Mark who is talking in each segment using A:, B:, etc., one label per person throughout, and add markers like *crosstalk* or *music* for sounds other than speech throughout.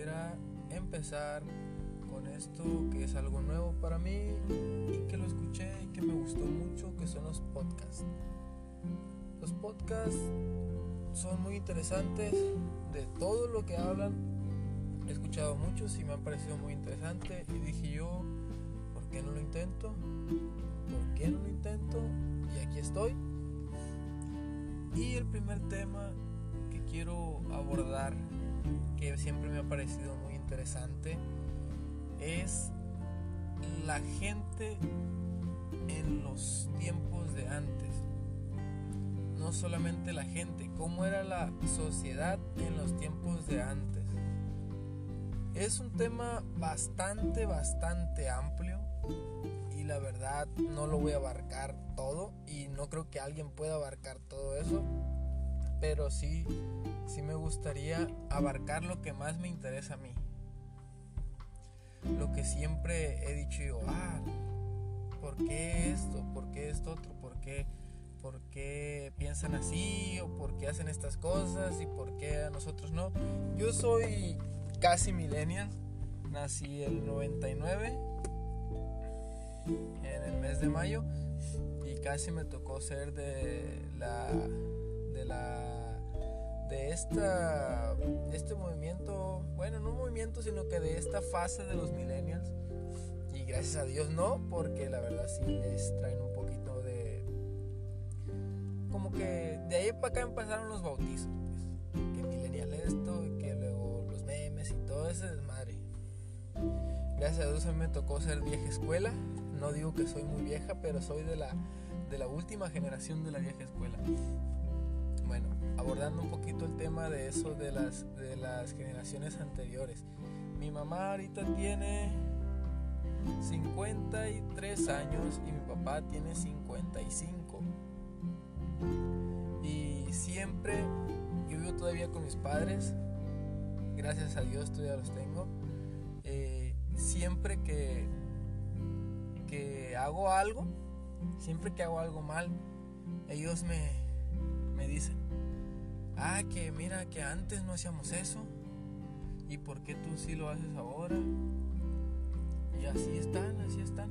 A: quisiera empezar con esto que es algo nuevo para mí y que lo escuché y que me gustó mucho, que son los podcasts. Los podcasts son muy interesantes de todo lo que hablan. He escuchado muchos y me han parecido muy interesante y dije yo, ¿por qué no lo intento? ¿Por qué no lo intento? Y aquí estoy. Y el primer tema que quiero abordar, que siempre me ha parecido muy interesante, es la gente en los tiempos de antes. No solamente la gente, cómo era la sociedad en los tiempos de antes. Es un tema bastante, bastante amplio y la verdad no lo voy a abarcar todo y no creo que alguien pueda abarcar todo eso, pero sí, sí me gustaría abarcar lo que más me interesa a mí lo que siempre he dicho yo, ah, ¿por qué esto? ¿Por qué esto otro? ¿Por qué, ¿Por qué piensan así? ¿O por qué hacen estas cosas? ¿Y por qué a nosotros no? Yo soy casi millennial, nací el 99, en el mes de mayo, y casi me tocó ser de la... De la de esta, este movimiento, bueno, no movimiento, sino que de esta fase de los millennials. Y gracias a Dios no, porque la verdad sí les traen un poquito de... Como que de ahí para acá empezaron los bautizos, pues. Que millennial esto, que luego los memes y todo ese desmadre. Gracias a Dios a mí me tocó ser vieja escuela. No digo que soy muy vieja, pero soy de la, de la última generación de la vieja escuela abordando un poquito el tema de eso de las, de las generaciones anteriores. Mi mamá ahorita tiene 53 años y mi papá tiene 55. Y siempre yo vivo todavía con mis padres, gracias a Dios todavía los tengo. Eh, siempre que, que hago algo, siempre que hago algo mal, ellos me, me dicen, ah, que mira que antes no hacíamos eso, y por qué tú sí lo haces ahora. Y así están, así están.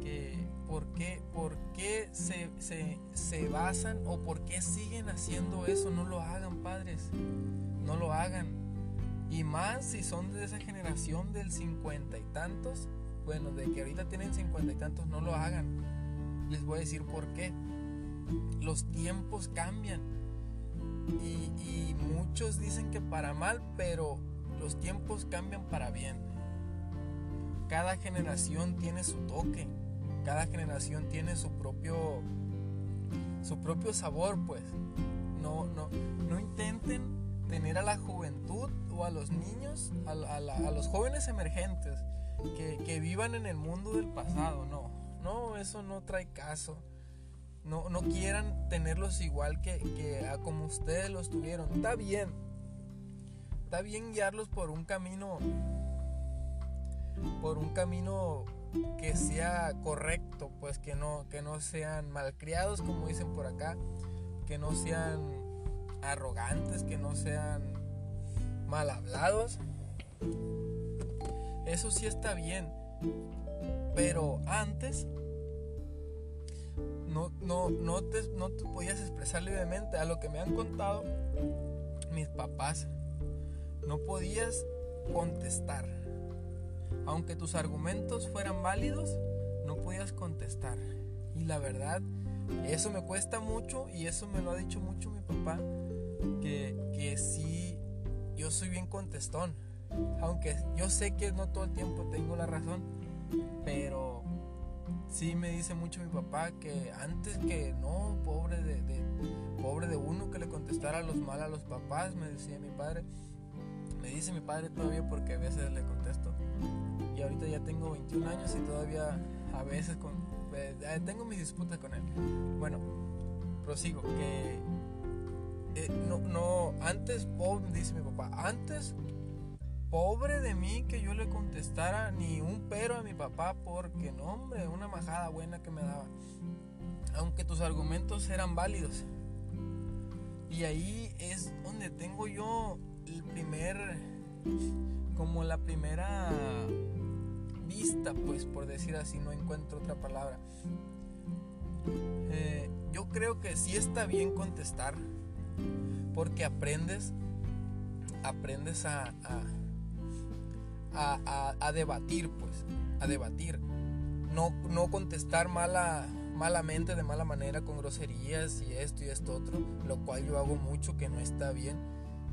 A: Que, ¿Por qué, por qué se, se, se basan o por qué siguen haciendo eso? No lo hagan, padres. No lo hagan. Y más si son de esa generación del cincuenta y tantos, bueno, de que ahorita tienen cincuenta y tantos, no lo hagan. Les voy a decir por qué. Los tiempos cambian y, muchos dicen que para mal, pero los tiempos cambian para bien. Cada generación tiene su toque, cada generación tiene su propio su propio sabor, pues. No, no, no intenten tener a la juventud o a los niños, a, los jóvenes emergentes que, que, vivan en el mundo del pasado. No, no, eso no trae caso no, no quieran tenerlos igual que, que a como ustedes los tuvieron. Está bien. Está bien guiarlos por un camino. Por un camino que sea correcto, pues que no, que no sean malcriados, como dicen por acá, que no sean arrogantes, que no sean mal hablados. Eso sí está bien. Pero antes no, no, no, te, no te podías expresar libremente. A lo que me han contado mis papás, no podías contestar. Aunque tus argumentos fueran válidos, no podías contestar. Y la verdad, eso me cuesta mucho y eso me lo ha dicho mucho mi papá, que, que sí, yo soy bien contestón. Aunque yo sé que no todo el tiempo tengo la razón, pero sí me dice mucho mi papá que antes que no, pobre de, pobre de uno que le contestara los mal a los papás, me decía mi padre. Me dice mi padre todavía porque a veces le contesto. Y ahorita ya tengo 21 años y todavía a veces eh, tengo mis disputas con él. Bueno, prosigo que eh, no, no, antes, dice mi papá, antes Pobre de mí que yo le contestara ni un pero a mi papá porque no, hombre, una majada buena que me daba. Aunque tus argumentos eran válidos. Y ahí es donde tengo yo el primer como la primera vista, pues por decir así, no encuentro otra palabra. Eh, yo creo que sí está bien contestar, porque aprendes, aprendes a, a, a, debatir, pues, a debatir. No, no contestar mala, malamente, de mala manera, con groserías y esto y esto otro, lo cual yo hago mucho que no está bien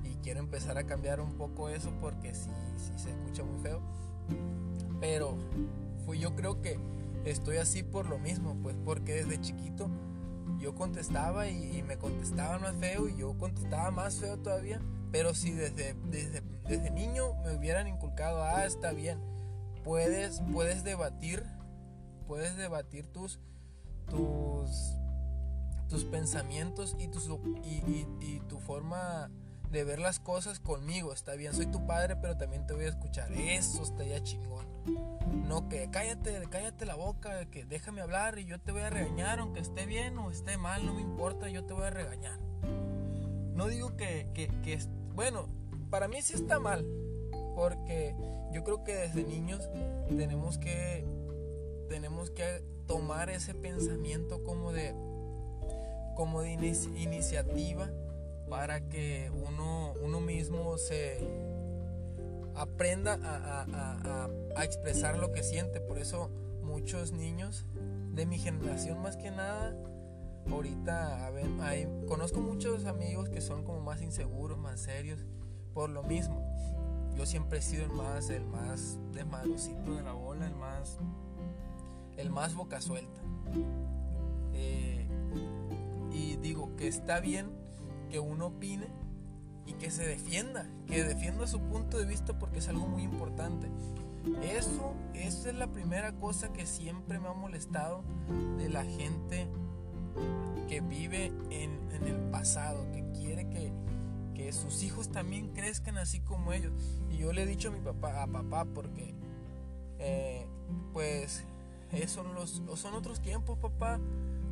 A: y quiero empezar a cambiar un poco eso porque sí, sí se escucha muy feo. Pero fui, yo creo que estoy así por lo mismo, pues porque desde chiquito yo contestaba y, me contestaban más feo y yo contestaba más feo todavía. Pero si desde, desde, desde niño me hubieran inculcado, ah, está bien, puedes, puedes debatir, puedes debatir tus, tus, tus pensamientos y, tus, y, y tu forma de ver las cosas conmigo, está bien, soy tu padre, pero también te voy a escuchar, eso estaría chingón. No que cállate, cállate la boca, que déjame hablar y yo te voy a regañar, aunque esté bien o esté mal, no me importa, yo te voy a regañar. No digo que, que, que bueno, para mí sí está mal, porque yo creo que desde niños tenemos que, tenemos que tomar ese pensamiento como de, como de iniciativa para que uno, uno mismo se aprenda a, expresar lo que siente. Por eso muchos niños de mi generación más que nada, ahorita hay, conozco muchos amigos que son como más inseguros, más serios, por lo mismo. Yo siempre he sido el más, el más desmadrocito de la bola, el más, el más boca suelta. Eh, y digo que está bien que uno opine y que se defienda, que defienda su punto de vista porque es algo muy importante. Eso, esa es la primera cosa que siempre me ha molestado de la gente que vive en, el pasado, que quiere que, que, sus hijos también crezcan así como ellos. Y yo le he dicho a mi papá, a papá, porque eh, pues son, los, son otros tiempos, papá.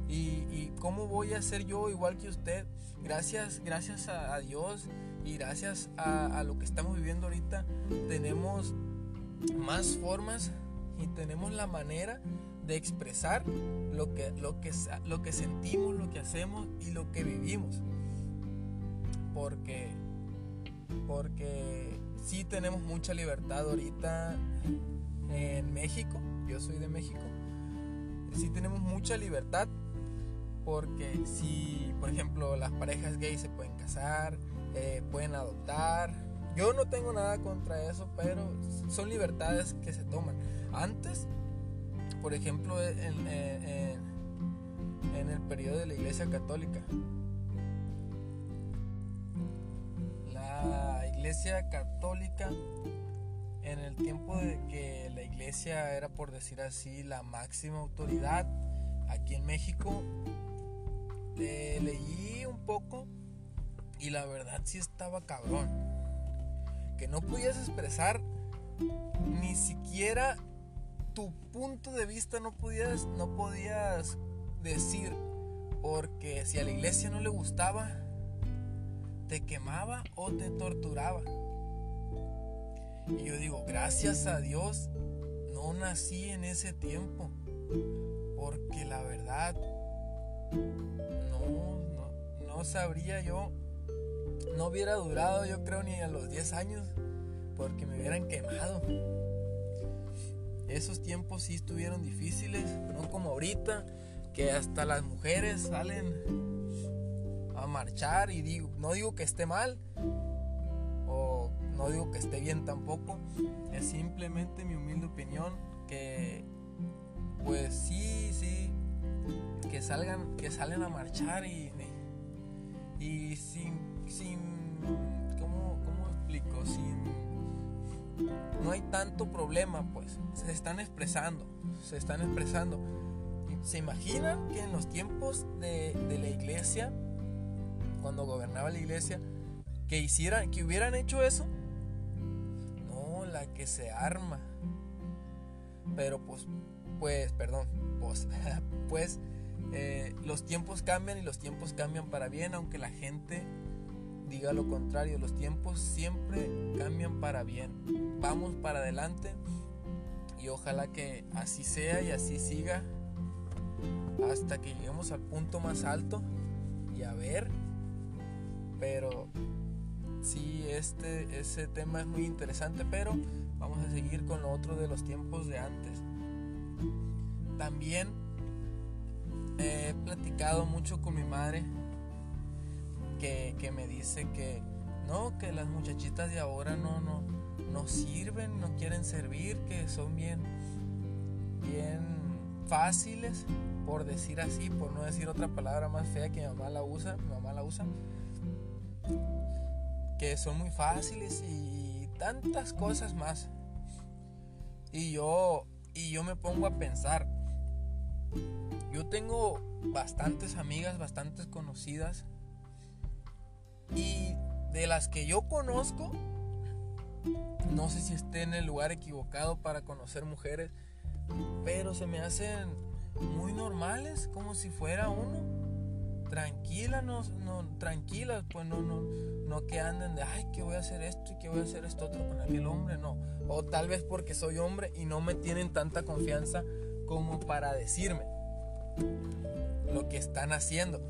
A: Y, cómo voy a ser yo igual que usted. Gracias, gracias a, Dios y gracias a, lo que estamos viviendo ahorita, tenemos más formas y tenemos la manera de expresar lo que, lo que, lo que sentimos, lo que hacemos y lo que vivimos. Porque, porque sí tenemos mucha libertad ahorita en México. Yo soy de México. Sí tenemos mucha libertad porque si, por ejemplo, las parejas gays se pueden casar, eh, pueden adoptar, yo no tengo nada contra eso, pero son libertades que se toman. Antes, por ejemplo, en, el periodo de la Iglesia Católica, la Iglesia Católica, en el tiempo de que la Iglesia era, por decir así, la máxima autoridad, aquí en México leí un poco y la verdad sí estaba cabrón. Que no podías expresar ni siquiera tu punto de vista, no podías, no podías decir, porque si a la iglesia no le gustaba, te quemaba o te torturaba. Y yo digo, gracias a Dios, no nací en ese tiempo, porque la verdad no, no, sabría yo, no hubiera durado yo creo ni a los 10 años porque me hubieran quemado. Esos tiempos sí estuvieron difíciles, no como ahorita, que hasta las mujeres salen a marchar y digo, no digo que esté mal o no digo que esté bien tampoco, es simplemente mi humilde opinión que pues sí, sí, que salgan, que salen a marchar y, y sin, sin, ¿cómo, ¿cómo explico? Sin, no hay tanto problema, pues, se están expresando, se están expresando. ¿Se imaginan que en los tiempos de, la iglesia, cuando gobernaba la iglesia, que hicieran, que hubieran hecho eso? No, la que se arma. Pero pues, pues, perdón, pues, *laughs* pues eh, los tiempos cambian y los tiempos cambian para bien, aunque la gente diga lo contrario. Los tiempos siempre cambian para bien. Vamos para adelante y ojalá que así sea y así siga hasta que lleguemos al punto más alto y a ver. Pero sí, este, ese tema es muy interesante, pero vamos a seguir con lo otro de los tiempos de antes. También he platicado mucho con mi madre que, que, me dice que no, que las muchachitas de ahora no, no, no sirven, no quieren servir, que son bien, bien fáciles, por decir así, por no decir otra palabra más fea que mi mamá la usa, mi mamá la usa, que son muy fáciles y tantas cosas más. Y yo, y yo me pongo a pensar, yo tengo bastantes amigas, bastantes conocidas. Y de las que yo conozco, no sé si esté en el lugar equivocado para conocer mujeres, pero se me hacen muy normales, como si fuera uno. Tranquila, no, no, tranquilas, pues no, no, no que anden de, ay, que voy a hacer esto y que voy a hacer esto otro con aquel hombre, no. O tal vez porque soy hombre y no me tienen tanta confianza como para decirme lo que están haciendo.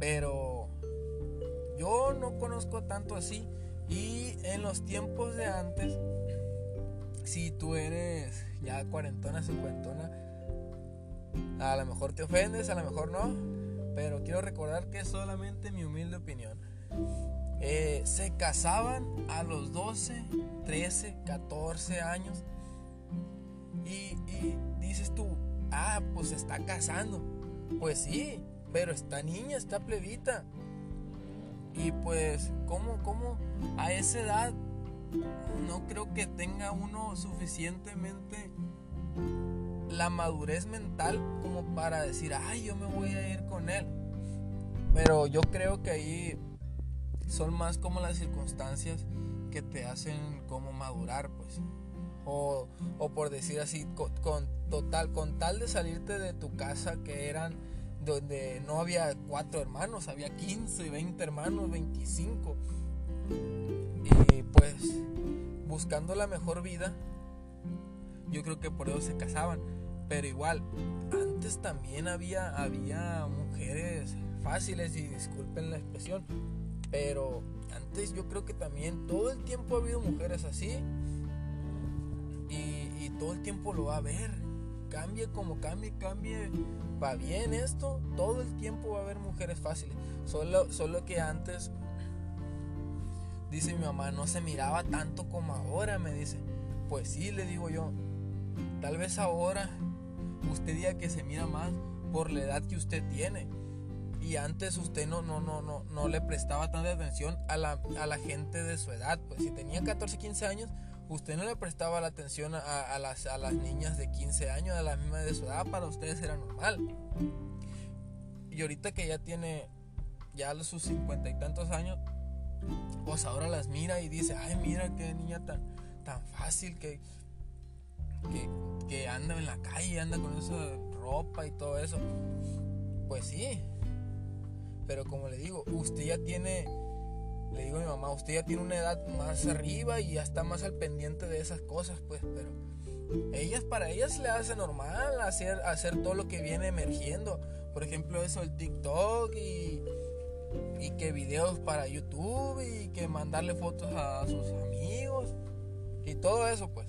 A: Pero yo no conozco tanto así. Y en los tiempos de antes, si tú eres ya cuarentona, cincuentona, a lo mejor te ofendes, a lo mejor no. Pero quiero recordar que es solamente mi humilde opinión. Eh, se casaban a los 12, 13, 14 años. Y, y dices tú, ah, pues se está casando. Pues sí, pero esta niña, está plebita. Y pues, ¿cómo, cómo a esa edad no creo que tenga uno suficientemente la madurez mental como para decir, ay, yo me voy a ir con él. Pero yo creo que ahí son más como las circunstancias que te hacen como madurar, pues. O, o por decir así, con, total, con tal de salirte de tu casa que eran donde no había cuatro hermanos, había 15, 20 hermanos, 25. Y pues buscando la mejor vida, yo creo que por eso se casaban. Pero igual, antes también había, había mujeres fáciles, y disculpen la expresión, pero antes yo creo que también todo el tiempo ha habido mujeres así. Y, y todo el tiempo lo va a haber. Cambie como cambie, cambie va bien esto, todo el tiempo va a haber mujeres fáciles. Solo, solo que antes, dice mi mamá, no se miraba tanto como ahora, me dice. Pues sí, le digo yo, tal vez ahora usted diga que se mira más por la edad que usted tiene. Y antes usted no, no, no, no, no le prestaba tanta atención a la, a la gente de su edad. Pues si tenía 14, 15 años, usted no le prestaba la atención a, las, a, las, niñas de 15 años, a la misma de su edad, para ustedes era normal. Y ahorita que ya tiene ya sus cincuenta y tantos años, pues ahora las mira y dice, ay, mira qué niña tan, tan fácil que, que, que anda en la calle, anda con esa ropa y todo eso. Pues sí, pero como le digo, usted ya tiene le digo a mi mamá, usted ya tiene una edad más arriba y ya está más al pendiente de esas cosas, pues, pero ellas, para ellas le hace normal hacer, hacer todo lo que viene emergiendo. Por ejemplo, eso, el TikTok y, y que videos para YouTube y que mandarle fotos a sus amigos y todo eso, pues.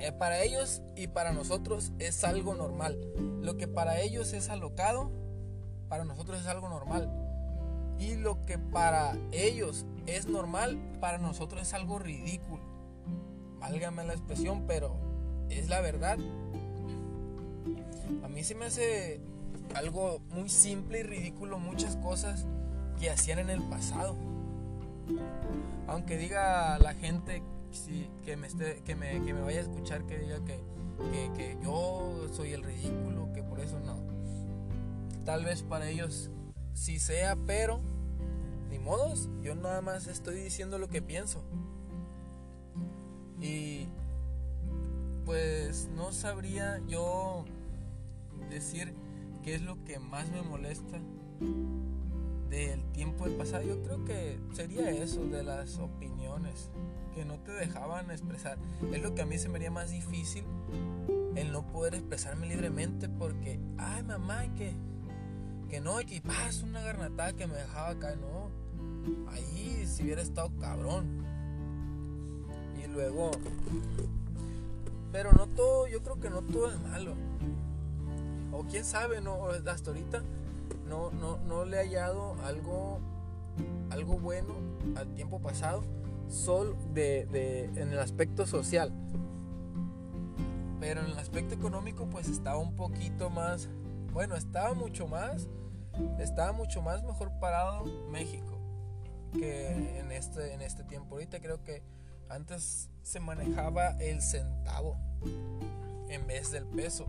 A: Eh, para ellos y para nosotros es algo normal. Lo que para ellos es alocado, para nosotros es algo normal. Y lo que para ellos es normal, para nosotros es algo ridículo. Válgame la expresión, pero es la verdad. A mí se me hace algo muy simple y ridículo muchas cosas que hacían en el pasado. Aunque diga la gente que, me vaya a escuchar que diga que yo soy el ridículo, que por eso no. Tal vez para ellos si sea, pero ni modos, yo nada más estoy diciendo lo que pienso. Y pues no sabría yo decir qué es lo que más me molesta del tiempo del pasado, yo creo que sería eso, de las opiniones que no te dejaban expresar. Es lo que a mí se me haría más difícil el no poder expresarme libremente porque, ay mamá, que, que no, que pasa una garnatada que me dejaba acá, no. Ahí si hubiera estado cabrón. Y luego, pero no todo, yo creo que no todo es malo. O quién sabe, no, hasta ahorita no, no, no le he hallado algo, algo bueno al tiempo pasado, solo de, de, en el aspecto social. Pero en el aspecto económico pues estaba un poquito más, bueno, estaba mucho más, estaba mucho más mejor parado México que en este, en este tiempo. Ahorita creo que antes se manejaba el centavo en vez del peso.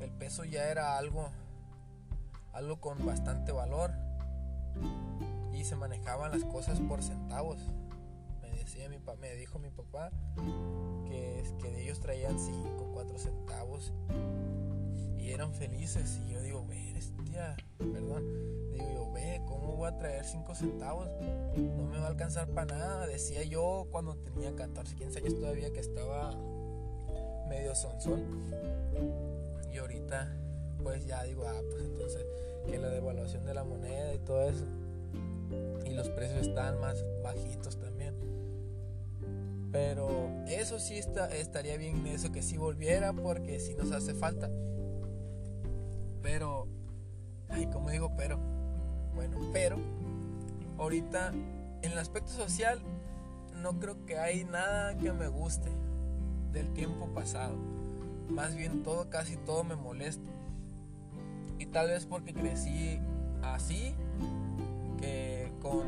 A: El peso ya era algo, algo con bastante valor y se manejaban las cosas por centavos. Me decía mi me dijo mi papá que, que ellos traían 5, 4 centavos eran felices. Y yo digo, bestia, perdón, digo yo, ve, ¿cómo voy a traer 5 centavos? No me va a alcanzar para nada. Decía yo cuando tenía 14, 15 años todavía que estaba medio sonzón. Y ahorita, pues ya digo, ah, pues entonces que la devaluación de la moneda y todo eso. Y los precios están más bajitos también. Pero eso sí está, estaría bien eso que si volviera porque si nos hace falta. Pero, ay, como digo, pero, bueno, pero, ahorita en el aspecto social no creo que hay nada que me guste del tiempo pasado. Más bien todo, casi todo me molesta. Y tal vez porque crecí así, que con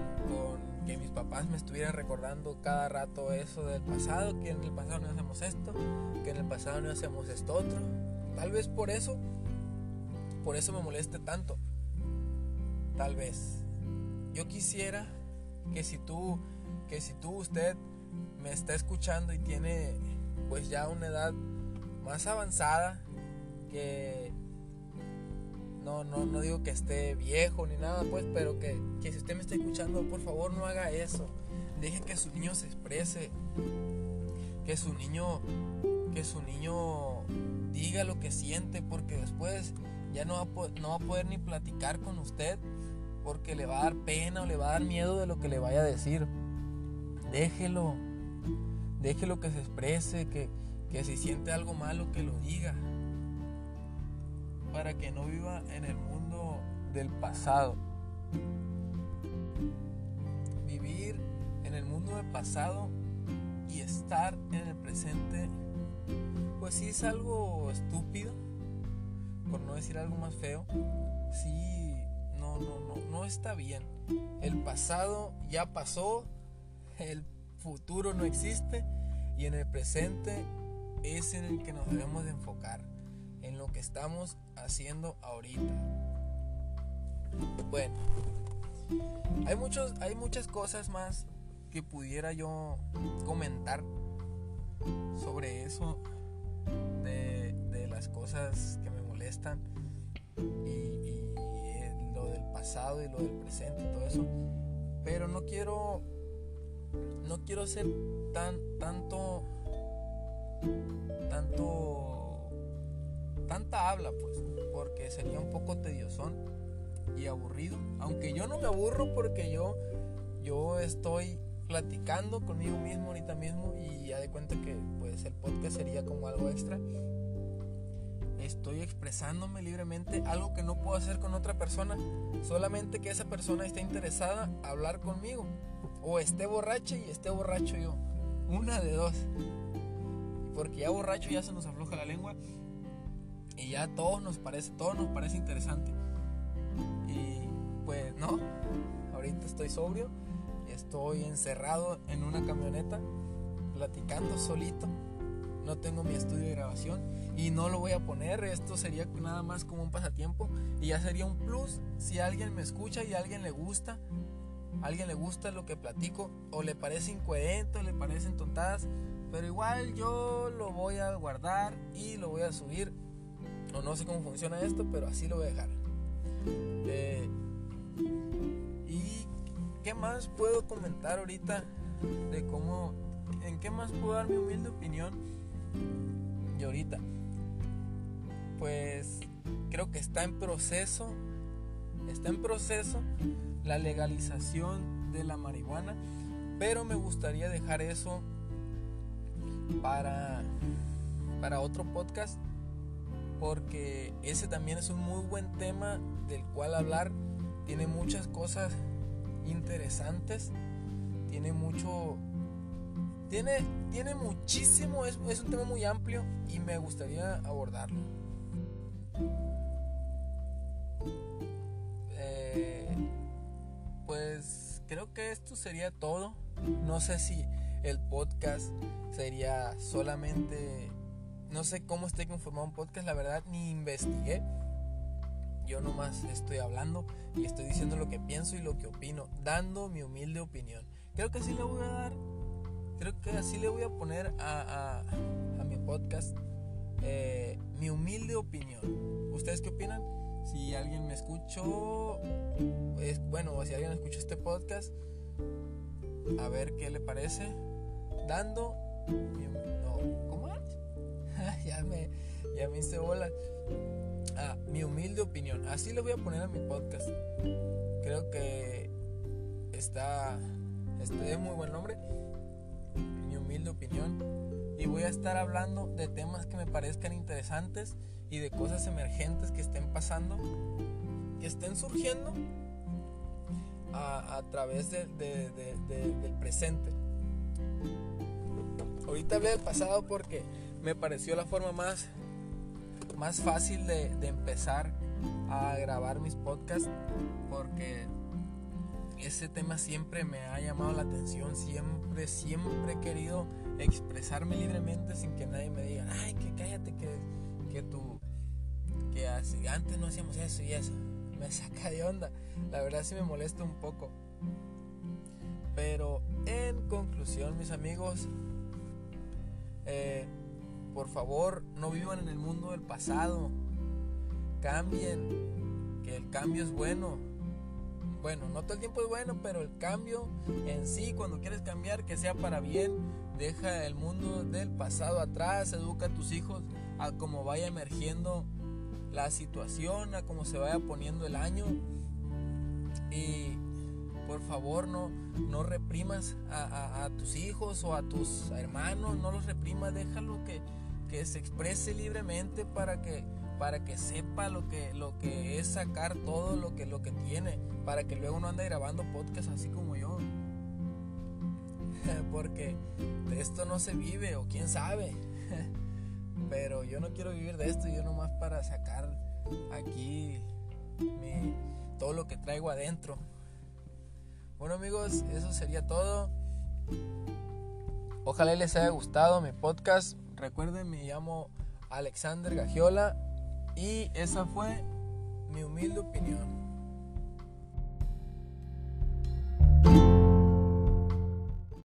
A: que mis papás me estuvieran recordando cada rato eso del pasado, que en el pasado no hacemos esto, que en el pasado no hacemos esto otro. Tal vez por eso, por eso me moleste tanto. Tal vez. Yo quisiera que si tú, que si tú, usted me está escuchando y tiene pues ya una edad más avanzada, que no, no, no digo que esté viejo ni nada, pues, pero que, que si usted me está escuchando, por favor no haga eso. Deje que su niño se exprese. Que su niño, que su niño diga lo que siente, porque después ya no va, no va a poder ni platicar con usted, porque le va a dar pena o le va a dar miedo de lo que le vaya a decir. Déjelo. Déjelo que se exprese, que, que si siente algo malo, que lo diga para que no viva en el mundo del pasado. Vivir en el mundo del pasado y estar en el presente, pues sí es algo estúpido, por no decir algo más feo. Sí, no, no, no, no está bien. El pasado ya pasó, el futuro no existe y en el presente es en el que nos debemos de enfocar en lo que estamos haciendo ahorita. Bueno, hay, muchos, hay muchas cosas más que pudiera yo comentar sobre eso, de, las cosas que molestan y, lo del pasado y lo del presente y todo eso. Pero no quiero, no quiero ser tan, tanto, tanto tanta habla, pues, porque sería un poco tediosón y aburrido. Aunque yo no me aburro porque yo, yo estoy platicando conmigo mismo ahorita mismo y ya de cuenta que pues el podcast sería como algo extra. Estoy expresándome libremente, algo que no puedo hacer con otra persona, solamente que esa persona esté interesada a hablar conmigo o esté borracha y esté borracho yo. Una de dos. Porque ya borracho ya se nos afloja la lengua y ya todo nos parece, todo nos parece interesante. Y pues no, ahorita estoy sobrio estoy encerrado en una camioneta platicando solito. No tengo mi estudio de grabación y no lo voy a poner. Esto sería nada más como un pasatiempo y ya sería un plus si alguien me escucha y a alguien le gusta. Alguien le gusta lo que platico o le parece incoherente o le parecen tontadas, pero igual yo lo voy a guardar y lo voy a subir
B: no, no sé cómo funciona esto, pero así lo voy a dejar.
A: Eh, ¿qué más puedo comentar ahorita de cómo, en qué más puedo dar mi humilde opinión? Y ahorita, pues creo que está en proceso, está en proceso la legalización de la marihuana, pero me gustaría dejar eso para, para otro podcast porque ese también es un muy buen tema del cual hablar. Tiene muchas cosas interesantes, tiene mucho, tiene, tiene muchísimo, es, es un tema muy amplio y me gustaría abordarlo. Eh, pues creo que esto sería todo. No sé si el podcast sería solamente no sé cómo esté conformado un podcast, la verdad ni investigué. Yo nomás estoy hablando y estoy diciendo lo que pienso y lo que opino, dando mi humilde opinión. Creo que así le voy a dar, creo que así le voy a poner a, mi podcast eh, mi humilde opinión. ¿Ustedes qué opinan? Si alguien me escuchó, es, bueno, si alguien escuchó este podcast, a ver qué le parece. Dando no, ¿cómo *laughs* ya, me, ya me hice bola. Ah, mi humilde opinión. Así le voy a poner a mi podcast. Creo que está, este de muy buen nombre. Mi humilde opinión. Y voy a estar hablando de temas que me parezcan interesantes y de cosas emergentes que estén pasando, que estén surgiendo a, través del presente. Ahorita hablé del pasado porque me pareció la forma más, más fácil de, empezar a grabar mis podcasts porque ese tema siempre me ha llamado la atención, siempre, siempre he querido expresarme libremente sin que nadie me diga, ay, que cállate, que, que tú, que antes no hacíamos eso y eso. Me saca de onda, la verdad sí me molesta un poco. Pero en conclusión, mis amigos, eh, por favor, no vivan en el mundo del pasado. Cambien, que el cambio es bueno. Bueno, no todo el tiempo es bueno, pero el cambio en sí, cuando quieres cambiar, que sea para bien, deja el mundo del pasado atrás, educa a tus hijos a cómo vaya emergiendo la situación, a cómo se vaya poniendo el año. Y por favor no, no reprimas a, a, tus hijos o a tus hermanos, no los reprimas, déjalo que, que se exprese libremente para que para que sepa lo que, lo que es sacar todo lo que, lo que tiene, para que luego no ande grabando podcast así como yo. *laughs* Porque de esto no se vive, o quién sabe. *laughs* Pero yo no quiero vivir de esto, yo nomás para sacar aquí todo lo que traigo adentro. Bueno amigos, eso sería todo. Ojalá les haya gustado mi podcast. Recuerden, me llamo Alexander Gagiola y esa fue mi humilde opinión.